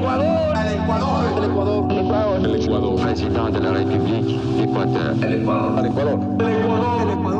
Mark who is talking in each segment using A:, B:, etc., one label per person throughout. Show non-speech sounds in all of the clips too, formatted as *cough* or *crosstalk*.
A: Ecuador. El Ecuador. El Ecuador. El Ecuador.
B: El Ecuador. Président de la d'Équateur.
A: El Ecuador. El Ecuador. El Ecuador. El Ecuador.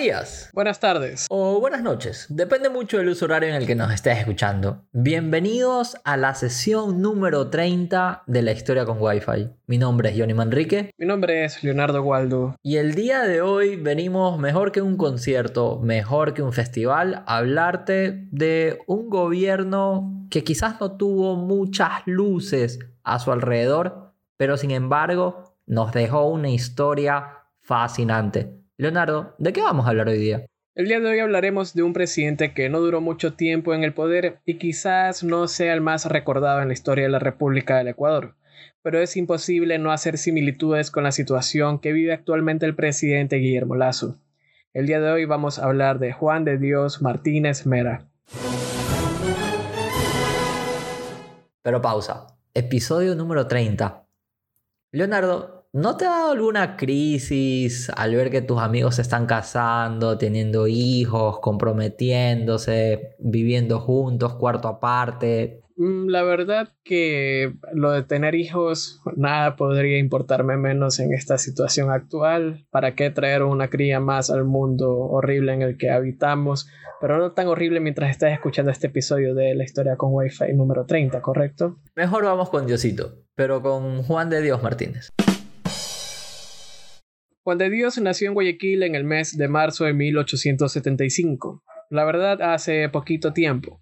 C: Días.
D: Buenas tardes.
C: O buenas noches. Depende mucho del uso horario en el que nos estés escuchando. Bienvenidos a la sesión número 30 de la historia con Wi-Fi. Mi nombre es Johnny Manrique.
D: Mi nombre es Leonardo Waldo.
C: Y el día de hoy venimos mejor que un concierto, mejor que un festival, a hablarte de un gobierno que quizás no tuvo muchas luces a su alrededor, pero sin embargo nos dejó una historia fascinante. Leonardo, ¿de qué vamos a hablar hoy día?
D: El día de hoy hablaremos de un presidente que no duró mucho tiempo en el poder y quizás no sea el más recordado en la historia de la República del Ecuador, pero es imposible no hacer similitudes con la situación que vive actualmente el presidente Guillermo Lazo. El día de hoy vamos a hablar de Juan de Dios Martínez Mera.
C: Pero pausa. Episodio número 30. Leonardo, ¿No te ha dado alguna crisis al ver que tus amigos se están casando, teniendo hijos, comprometiéndose, viviendo juntos, cuarto aparte?
D: Mm, la verdad que lo de tener hijos, nada podría importarme menos en esta situación actual. ¿Para qué traer una cría más al mundo horrible en el que habitamos? Pero no tan horrible mientras estás escuchando este episodio de la historia con Wi-Fi número 30, ¿correcto?
C: Mejor vamos con Diosito, pero con Juan de Dios Martínez.
D: Juan de Dios nació en Guayaquil en el mes de marzo de 1875. La verdad, hace poquito tiempo.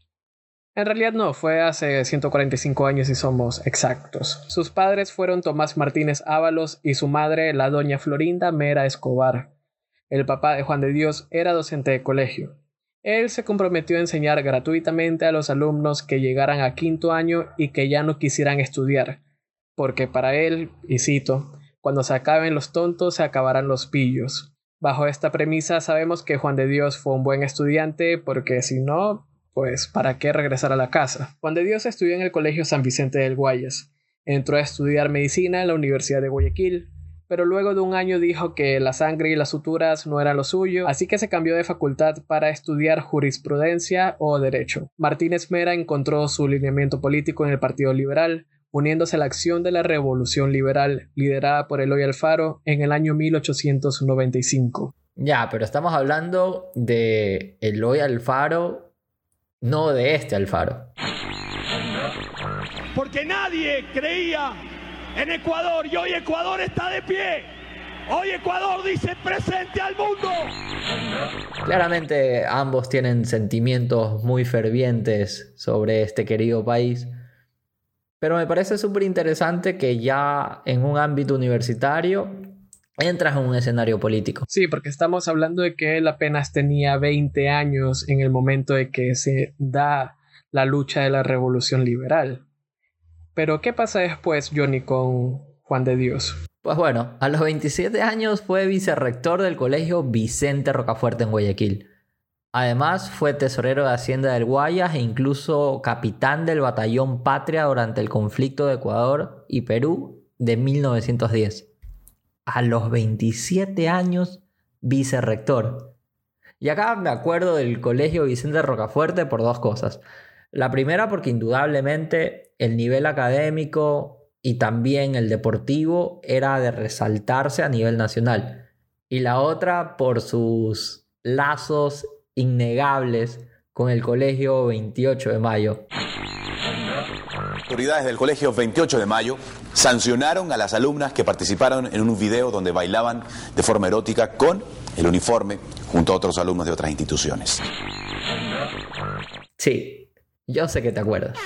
D: En realidad no, fue hace 145 años y somos exactos. Sus padres fueron Tomás Martínez Ábalos y su madre, la doña Florinda Mera Escobar. El papá de Juan de Dios era docente de colegio. Él se comprometió a enseñar gratuitamente a los alumnos que llegaran a quinto año y que ya no quisieran estudiar, porque para él, y cito, cuando se acaben los tontos, se acabarán los pillos. Bajo esta premisa sabemos que Juan de Dios fue un buen estudiante porque si no, pues ¿para qué regresar a la casa? Juan de Dios estudió en el Colegio San Vicente del Guayas. Entró a estudiar medicina en la Universidad de Guayaquil, pero luego de un año dijo que la sangre y las suturas no eran lo suyo, así que se cambió de facultad para estudiar jurisprudencia o derecho. Martínez Mera encontró su lineamiento político en el Partido Liberal, uniéndose a la acción de la Revolución Liberal liderada por Eloy Alfaro en el año 1895.
C: Ya, pero estamos hablando de Eloy Alfaro, no de este Alfaro.
A: Porque nadie creía en Ecuador y hoy Ecuador está de pie. Hoy Ecuador dice presente al mundo.
C: Claramente ambos tienen sentimientos muy fervientes sobre este querido país pero me parece súper interesante que ya en un ámbito universitario entras en un escenario político.
D: Sí, porque estamos hablando de que él apenas tenía 20 años en el momento de que se da la lucha de la revolución liberal. Pero ¿qué pasa después, Johnny, con Juan de Dios?
C: Pues bueno, a los 27 años fue vicerrector del colegio Vicente Rocafuerte en Guayaquil. Además, fue tesorero de Hacienda del Guayas e incluso capitán del batallón Patria durante el conflicto de Ecuador y Perú de 1910. A los 27 años, vicerrector. Y acá me acuerdo del colegio Vicente Rocafuerte por dos cosas. La primera porque indudablemente el nivel académico y también el deportivo era de resaltarse a nivel nacional. Y la otra por sus lazos innegables con el Colegio 28 de Mayo.
E: Autoridades del Colegio 28 de Mayo sancionaron a las alumnas que participaron en un video donde bailaban de forma erótica con el uniforme junto a otros alumnos de otras instituciones.
C: Sí, yo sé que te acuerdas.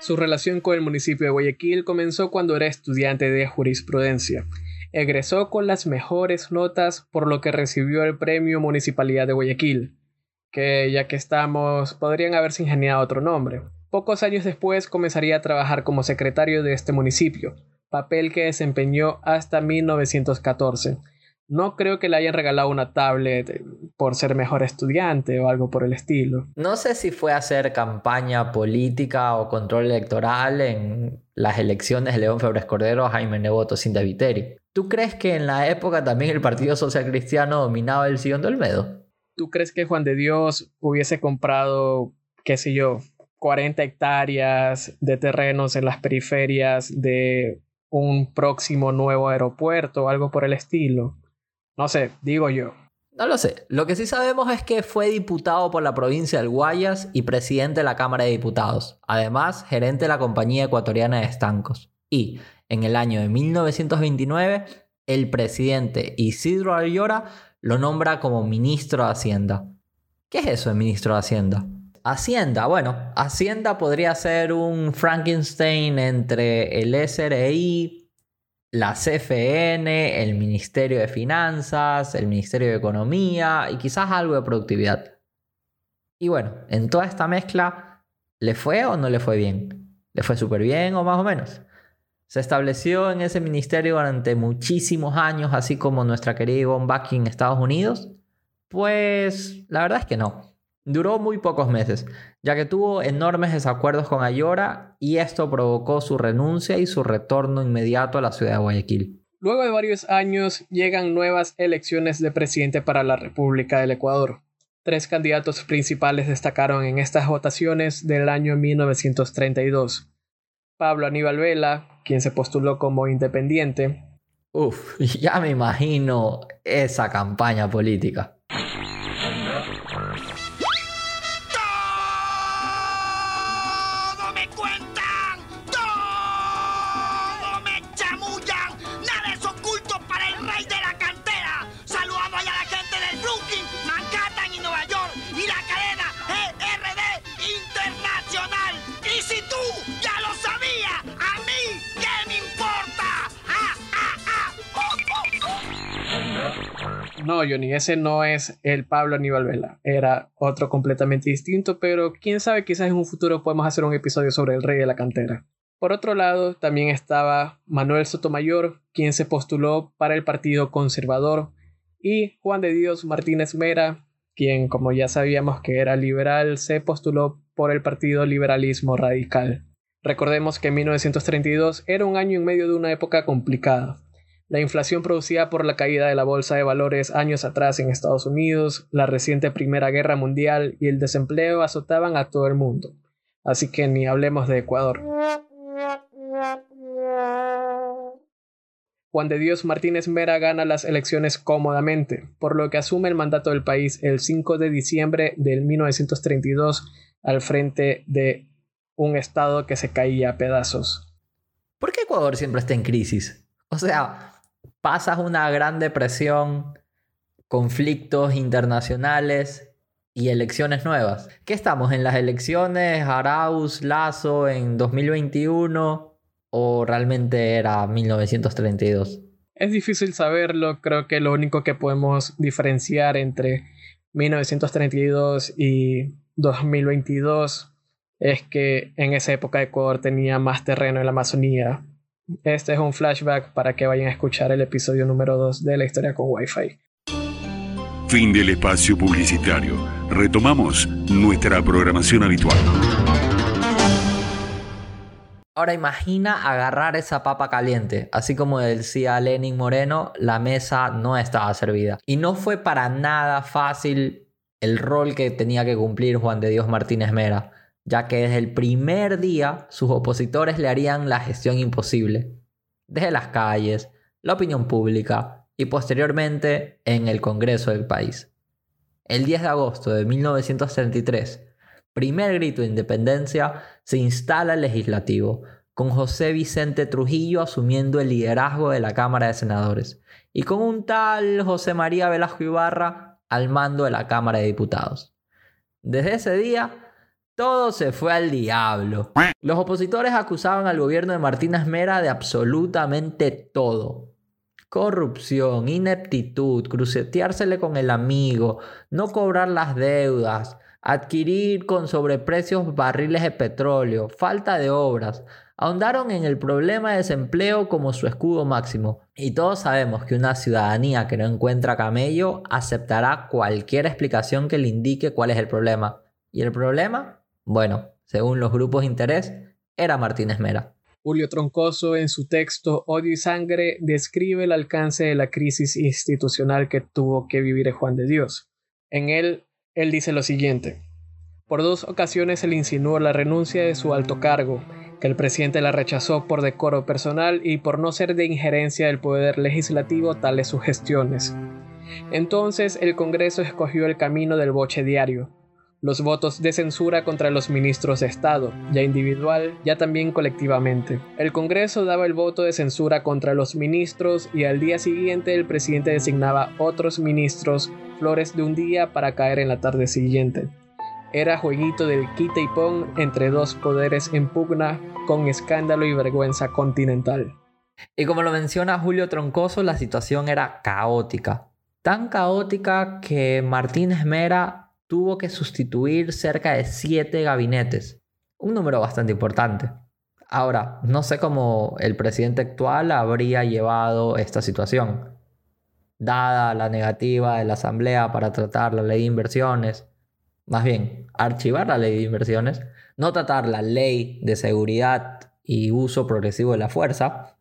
D: Su relación con el municipio de Guayaquil comenzó cuando era estudiante de jurisprudencia Egresó con las mejores notas por lo que recibió el premio Municipalidad de Guayaquil, que ya que estamos podrían haberse ingeniado otro nombre. Pocos años después comenzaría a trabajar como secretario de este municipio, papel que desempeñó hasta 1914. No creo que le hayan regalado una tablet por ser mejor estudiante o algo por el estilo.
C: No sé si fue hacer campaña política o control electoral en las elecciones de León Febres Cordero, Jaime Neboto, Cinta Viteri. ¿Tú crees que en la época también el Partido Social Cristiano dominaba el sillón del Medo?
D: ¿Tú crees que Juan de Dios hubiese comprado, qué sé yo, 40 hectáreas de terrenos en las periferias de un próximo nuevo aeropuerto o algo por el estilo? No sé, digo yo.
C: No lo sé. Lo que sí sabemos es que fue diputado por la provincia del Guayas y presidente de la Cámara de Diputados. Además, gerente de la Compañía Ecuatoriana de Estancos. Y en el año de 1929, el presidente Isidro Ayora lo nombra como ministro de Hacienda. ¿Qué es eso de ministro de Hacienda? Hacienda, bueno, Hacienda podría ser un Frankenstein entre el SRI, la CFN, el Ministerio de Finanzas, el Ministerio de Economía y quizás algo de productividad. Y bueno, en toda esta mezcla, ¿le fue o no le fue bien? ¿Le fue súper bien o más o menos? Se estableció en ese ministerio durante muchísimos años, así como nuestra querida Yvonne Bucky en Estados Unidos. Pues la verdad es que no. Duró muy pocos meses, ya que tuvo enormes desacuerdos con Ayora y esto provocó su renuncia y su retorno inmediato a la ciudad de Guayaquil.
D: Luego de varios años llegan nuevas elecciones de presidente para la República del Ecuador. Tres candidatos principales destacaron en estas votaciones del año 1932. Pablo Aníbal Vela, quien se postuló como independiente.
C: Uf, *laughs* ya me imagino esa campaña política.
D: No, Johnny, ese no es el Pablo Aníbal Vela. Era otro completamente distinto, pero quién sabe, quizás en un futuro podemos hacer un episodio sobre el rey de la cantera. Por otro lado, también estaba Manuel Sotomayor, quien se postuló para el Partido Conservador, y Juan de Dios Martínez Mera, quien, como ya sabíamos que era liberal, se postuló por el Partido Liberalismo Radical. Recordemos que 1932 era un año en medio de una época complicada. La inflación producida por la caída de la bolsa de valores años atrás en Estados Unidos, la reciente Primera Guerra Mundial y el desempleo azotaban a todo el mundo. Así que ni hablemos de Ecuador. Juan de Dios Martínez Mera gana las elecciones cómodamente, por lo que asume el mandato del país el 5 de diciembre del 1932 al frente de un estado que se caía a pedazos.
C: ¿Por qué Ecuador siempre está en crisis? O sea, pasas una gran depresión, conflictos internacionales y elecciones nuevas. ¿Qué estamos en las elecciones Arauz, Lazo en 2021 o realmente era 1932?
D: Es difícil saberlo, creo que lo único que podemos diferenciar entre 1932 y 2022 es que en esa época Ecuador tenía más terreno en la Amazonía. Este es un flashback para que vayan a escuchar el episodio número 2 de la historia con Wi-Fi.
F: Fin del espacio publicitario. Retomamos nuestra programación habitual.
C: Ahora imagina agarrar esa papa caliente. Así como decía Lenin Moreno, la mesa no estaba servida. Y no fue para nada fácil el rol que tenía que cumplir Juan de Dios Martínez Mera, ya que desde el primer día sus opositores le harían la gestión imposible. Desde las calles, la opinión pública y posteriormente en el Congreso del país. El 10 de agosto de 1933, primer grito de independencia, se instala el legislativo, con José Vicente Trujillo asumiendo el liderazgo de la Cámara de Senadores y con un tal José María Velasco Ibarra al mando de la Cámara de Diputados. Desde ese día, todo se fue al diablo. Los opositores acusaban al gobierno de Martínez Mera de absolutamente todo. Corrupción, ineptitud, cruceteársele con el amigo, no cobrar las deudas, adquirir con sobreprecios barriles de petróleo, falta de obras, ahondaron en el problema de desempleo como su escudo máximo. Y todos sabemos que una ciudadanía que no encuentra camello aceptará cualquier explicación que le indique cuál es el problema. ¿Y el problema? Bueno, según los grupos de interés, era Martínez Mera.
D: Julio Troncoso en su texto Odio y Sangre describe el alcance de la crisis institucional que tuvo que vivir Juan de Dios. En él, él dice lo siguiente. Por dos ocasiones se le insinuó la renuncia de su alto cargo, que el presidente la rechazó por decoro personal y por no ser de injerencia del poder legislativo tales sugestiones. Entonces el Congreso escogió el camino del boche diario, los votos de censura contra los ministros de Estado, ya individual, ya también colectivamente. El Congreso daba el voto de censura contra los ministros y al día siguiente el presidente designaba otros ministros, flores de un día para caer en la tarde siguiente. Era jueguito del quita y pon entre dos poderes en pugna con escándalo y vergüenza continental.
C: Y como lo menciona Julio Troncoso, la situación era caótica. Tan caótica que Martínez Mera tuvo que sustituir cerca de siete gabinetes. Un número bastante importante. Ahora, no sé cómo el presidente actual habría llevado esta situación. Dada la negativa de la Asamblea para tratar la ley de inversiones, más bien archivar la ley de inversiones, no tratar la ley de seguridad y uso progresivo de la fuerza,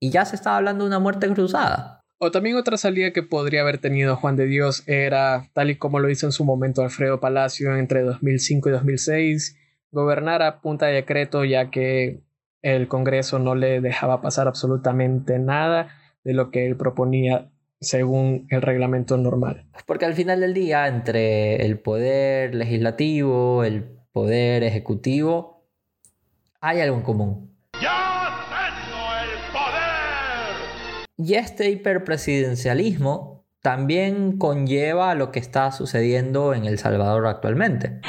C: y ya se estaba hablando de una muerte cruzada.
D: O también otra salida que podría haber tenido Juan de Dios era, tal y como lo hizo en su momento Alfredo Palacio entre 2005 y 2006, gobernar a punta de decreto ya que el Congreso no le dejaba pasar absolutamente nada de lo que él proponía según el reglamento normal.
C: Porque al final del día, entre el poder legislativo, el poder ejecutivo, hay algo en común. Y este hiperpresidencialismo también conlleva lo que está sucediendo en El Salvador actualmente.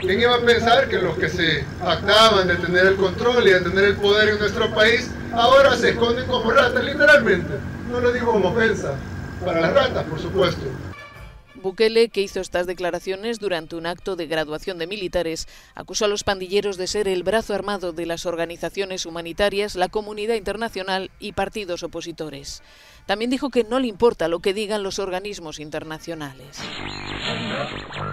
G: ¿Quién iba a pensar que los que se actaban de tener el control y de tener el poder en nuestro país ahora se esconden como ratas, literalmente? No lo digo como ofensa, para las ratas, por supuesto.
H: Bukele, que hizo estas declaraciones durante un acto de graduación de militares, acusó a los pandilleros de ser el brazo armado de las organizaciones humanitarias, la comunidad internacional y partidos opositores. También dijo que no le importa lo que digan los organismos internacionales.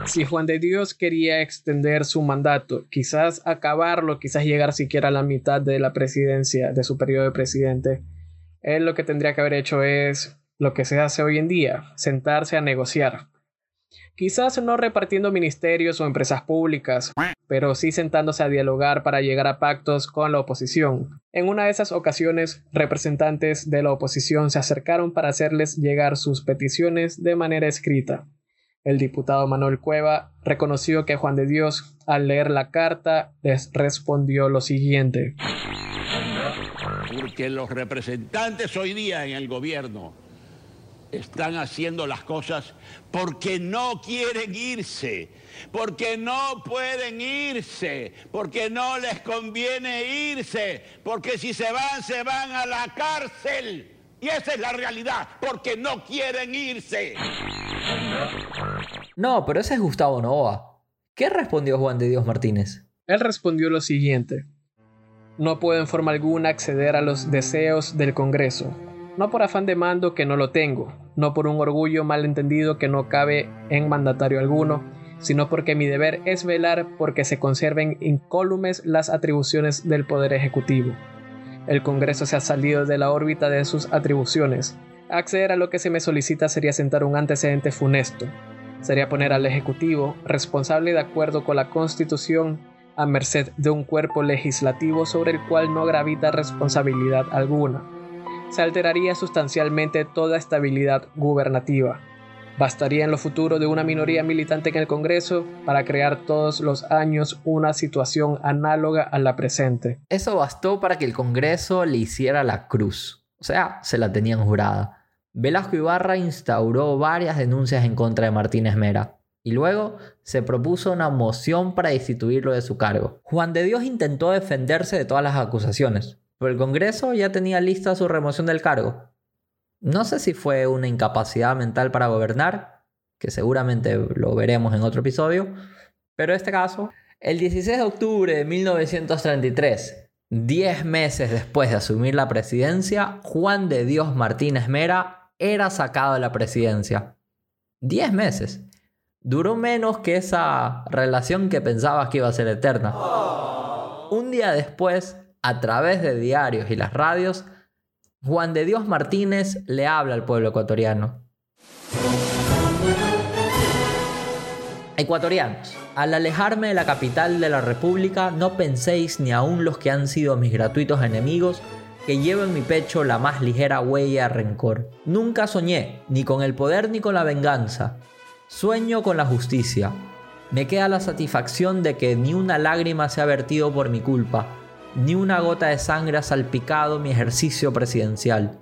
D: Si Juan de Dios quería extender su mandato, quizás acabarlo, quizás llegar siquiera a la mitad de la presidencia, de su periodo de presidente, él lo que tendría que haber hecho es lo que se hace hoy en día, sentarse a negociar. Quizás no repartiendo ministerios o empresas públicas, pero sí sentándose a dialogar para llegar a pactos con la oposición. En una de esas ocasiones, representantes de la oposición se acercaron para hacerles llegar sus peticiones de manera escrita. El diputado Manuel Cueva reconoció que Juan de Dios, al leer la carta, les respondió lo siguiente.
I: Porque los representantes hoy día en el gobierno están haciendo las cosas porque no quieren irse, porque no pueden irse, porque no les conviene irse, porque si se van, se van a la cárcel. Y esa es la realidad, porque no quieren irse.
C: No, pero ese es Gustavo Nova. ¿Qué respondió Juan de Dios Martínez?
D: Él respondió lo siguiente. No puedo en forma alguna acceder a los deseos del Congreso, no por afán de mando que no lo tengo, no por un orgullo malentendido que no cabe en mandatario alguno, sino porque mi deber es velar porque se conserven incólumes las atribuciones del Poder Ejecutivo. El Congreso se ha salido de la órbita de sus atribuciones. Acceder a lo que se me solicita sería sentar un antecedente funesto. Sería poner al Ejecutivo, responsable de acuerdo con la Constitución, a merced de un cuerpo legislativo sobre el cual no gravita responsabilidad alguna se alteraría sustancialmente toda estabilidad gubernativa. Bastaría en lo futuro de una minoría militante en el Congreso para crear todos los años una situación análoga a la presente.
C: Eso bastó para que el Congreso le hiciera la cruz. O sea, se la tenían jurada. Velasco Ibarra instauró varias denuncias en contra de Martínez Mera y luego se propuso una moción para destituirlo de su cargo. Juan de Dios intentó defenderse de todas las acusaciones, pero el Congreso ya tenía lista su remoción del cargo. No sé si fue una incapacidad mental para gobernar, que seguramente lo veremos en otro episodio, pero este caso El 16 de octubre de 1933, 10 meses después de asumir la presidencia, Juan de Dios Martínez Mera era sacado de la presidencia. 10 meses. Duró menos que esa relación que pensabas que iba a ser eterna. Un día después, a través de diarios y las radios, Juan de Dios Martínez le habla al pueblo ecuatoriano. Ecuatorianos, al alejarme de la capital de la República, no penséis ni aun los que han sido mis gratuitos enemigos que llevo en mi pecho la más ligera huella de rencor. Nunca soñé, ni con el poder ni con la venganza. Sueño con la justicia. Me queda la satisfacción de que ni una lágrima se ha vertido por mi culpa, ni una gota de sangre ha salpicado mi ejercicio presidencial.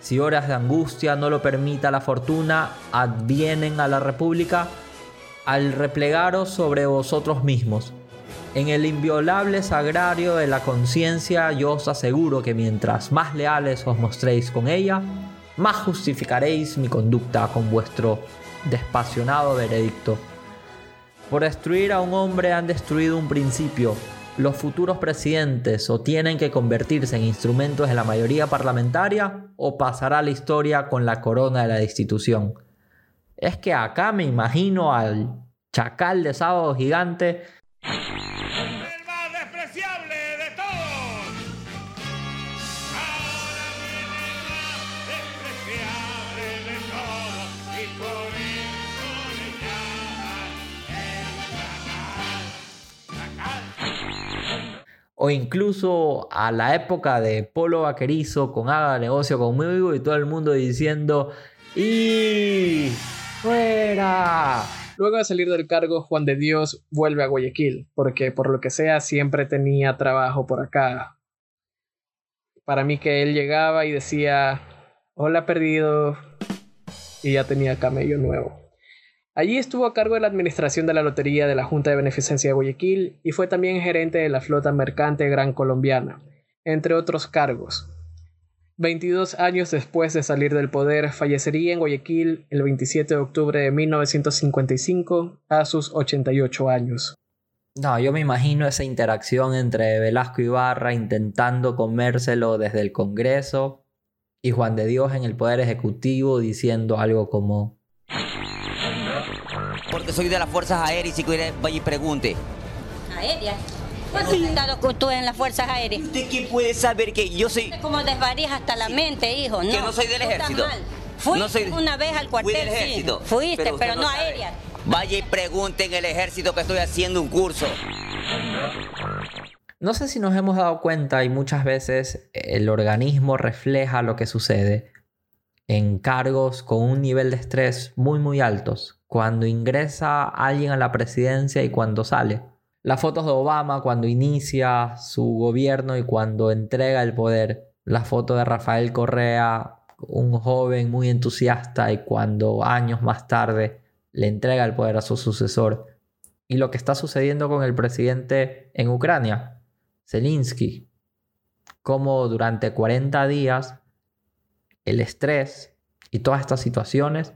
C: Si horas de angustia no lo permita la fortuna, advienen a la República al replegaros sobre vosotros mismos. En el inviolable sagrario de la conciencia yo os aseguro que mientras más leales os mostréis con ella, más justificaréis mi conducta con vuestro despasionado veredicto. Por destruir a un hombre han destruido un principio. Los futuros presidentes o tienen que convertirse en instrumentos de la mayoría parlamentaria o pasará la historia con la corona de la destitución. Es que acá me imagino al chacal de sábado gigante. O incluso a la época de Polo Vaquerizo con haga negocio conmigo y todo el mundo diciendo ¡Y fuera!
D: Luego de salir del cargo, Juan de Dios vuelve a Guayaquil, porque por lo que sea siempre tenía trabajo por acá. Para mí que él llegaba y decía, hola perdido, y ya tenía camello nuevo. Allí estuvo a cargo de la administración de la Lotería de la Junta de Beneficencia de Guayaquil y fue también gerente de la flota mercante Gran Colombiana, entre otros cargos. 22 años después de salir del poder, fallecería en Guayaquil el 27 de octubre de 1955 a sus 88 años.
C: No, yo me imagino esa interacción entre Velasco Ibarra intentando comérselo desde el Congreso y Juan de Dios en el Poder Ejecutivo diciendo algo como
J: Porque soy de las Fuerzas Aéreas y si quiere vaya y pregunte.
K: Aérea. ¿Cuánto has estado con tú en las fuerzas aéreas?
J: ¿Usted qué puede saber que yo soy...
K: Como desvarías hasta la mente, hijo. No,
J: Que no soy del ejército.
K: Fuiste
J: No soy-
K: una vez al cuartel,
J: Fui del
K: sí.
J: ejército.
K: Fuiste, pero,
J: usted
K: no,
J: sabe.
K: aérea.
J: Vaya y pregunte en el ejército que estoy haciendo un curso.
C: No sé si nos hemos dado cuenta y muchas veces el organismo refleja lo que sucede en cargos con un nivel de estrés muy muy altos. Cuando ingresa alguien a la presidencia y cuando sale. Las fotos de Obama cuando inicia su gobierno y cuando entrega el poder. La foto de Rafael Correa, un joven muy entusiasta y cuando años más tarde le entrega el poder a su sucesor. Y lo que está sucediendo con el presidente en Ucrania, Zelensky, como durante 40 días el estrés y todas estas situaciones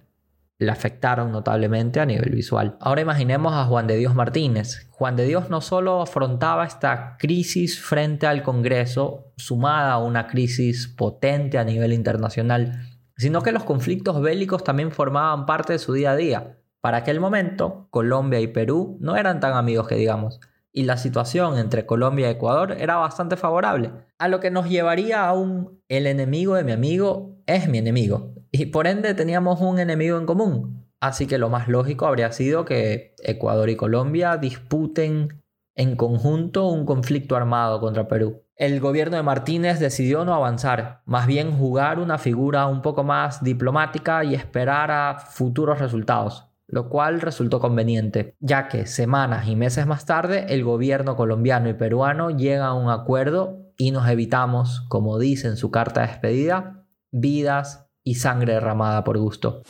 C: le afectaron notablemente a nivel visual. Ahora imaginemos a Juan de Dios Martínez. Juan de Dios no solo afrontaba esta crisis frente al Congreso, sumada a una crisis potente a nivel internacional, sino que los conflictos bélicos también formaban parte de su día a día. Para aquel momento, Colombia y Perú no eran tan amigos que digamos, y la situación entre Colombia y Ecuador era bastante favorable, a lo que nos llevaría a un el enemigo de mi amigo es mi enemigo, y por ende teníamos un enemigo en común. Así que lo más lógico habría sido que Ecuador y Colombia disputen en conjunto un conflicto armado contra Perú. El gobierno de Martínez decidió no avanzar, más bien jugar una figura un poco más diplomática y esperar a futuros resultados, lo cual resultó conveniente, ya que semanas y meses más tarde el gobierno colombiano y peruano llegan a un acuerdo y nos evitamos, como dice en su carta de despedida, vidas y sangre derramada por gusto.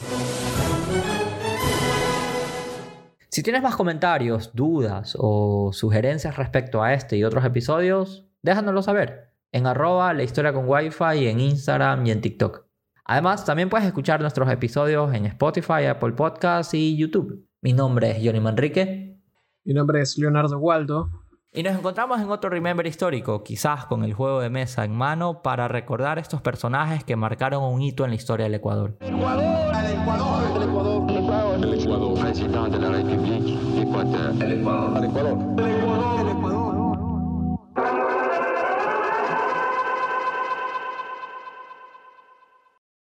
C: Si tienes más comentarios, dudas o sugerencias respecto a este y otros episodios, déjanoslo saber en arroba la historia con wifi en Instagram y en TikTok. Además, también puedes escuchar nuestros episodios en Spotify, Apple Podcasts y YouTube. Mi nombre es Johnny Manrique.
D: Mi nombre es Leonardo Waldo.
C: Y nos encontramos en otro Remember histórico, quizás con el juego de mesa en mano, para recordar estos personajes que marcaron un hito en la historia del Ecuador.
B: Ecuador, el Ecuador, el Ecuador, el Ecuador, el Ecuador, presidente de la República, Ecuador, el Ecuador, el Ecuador.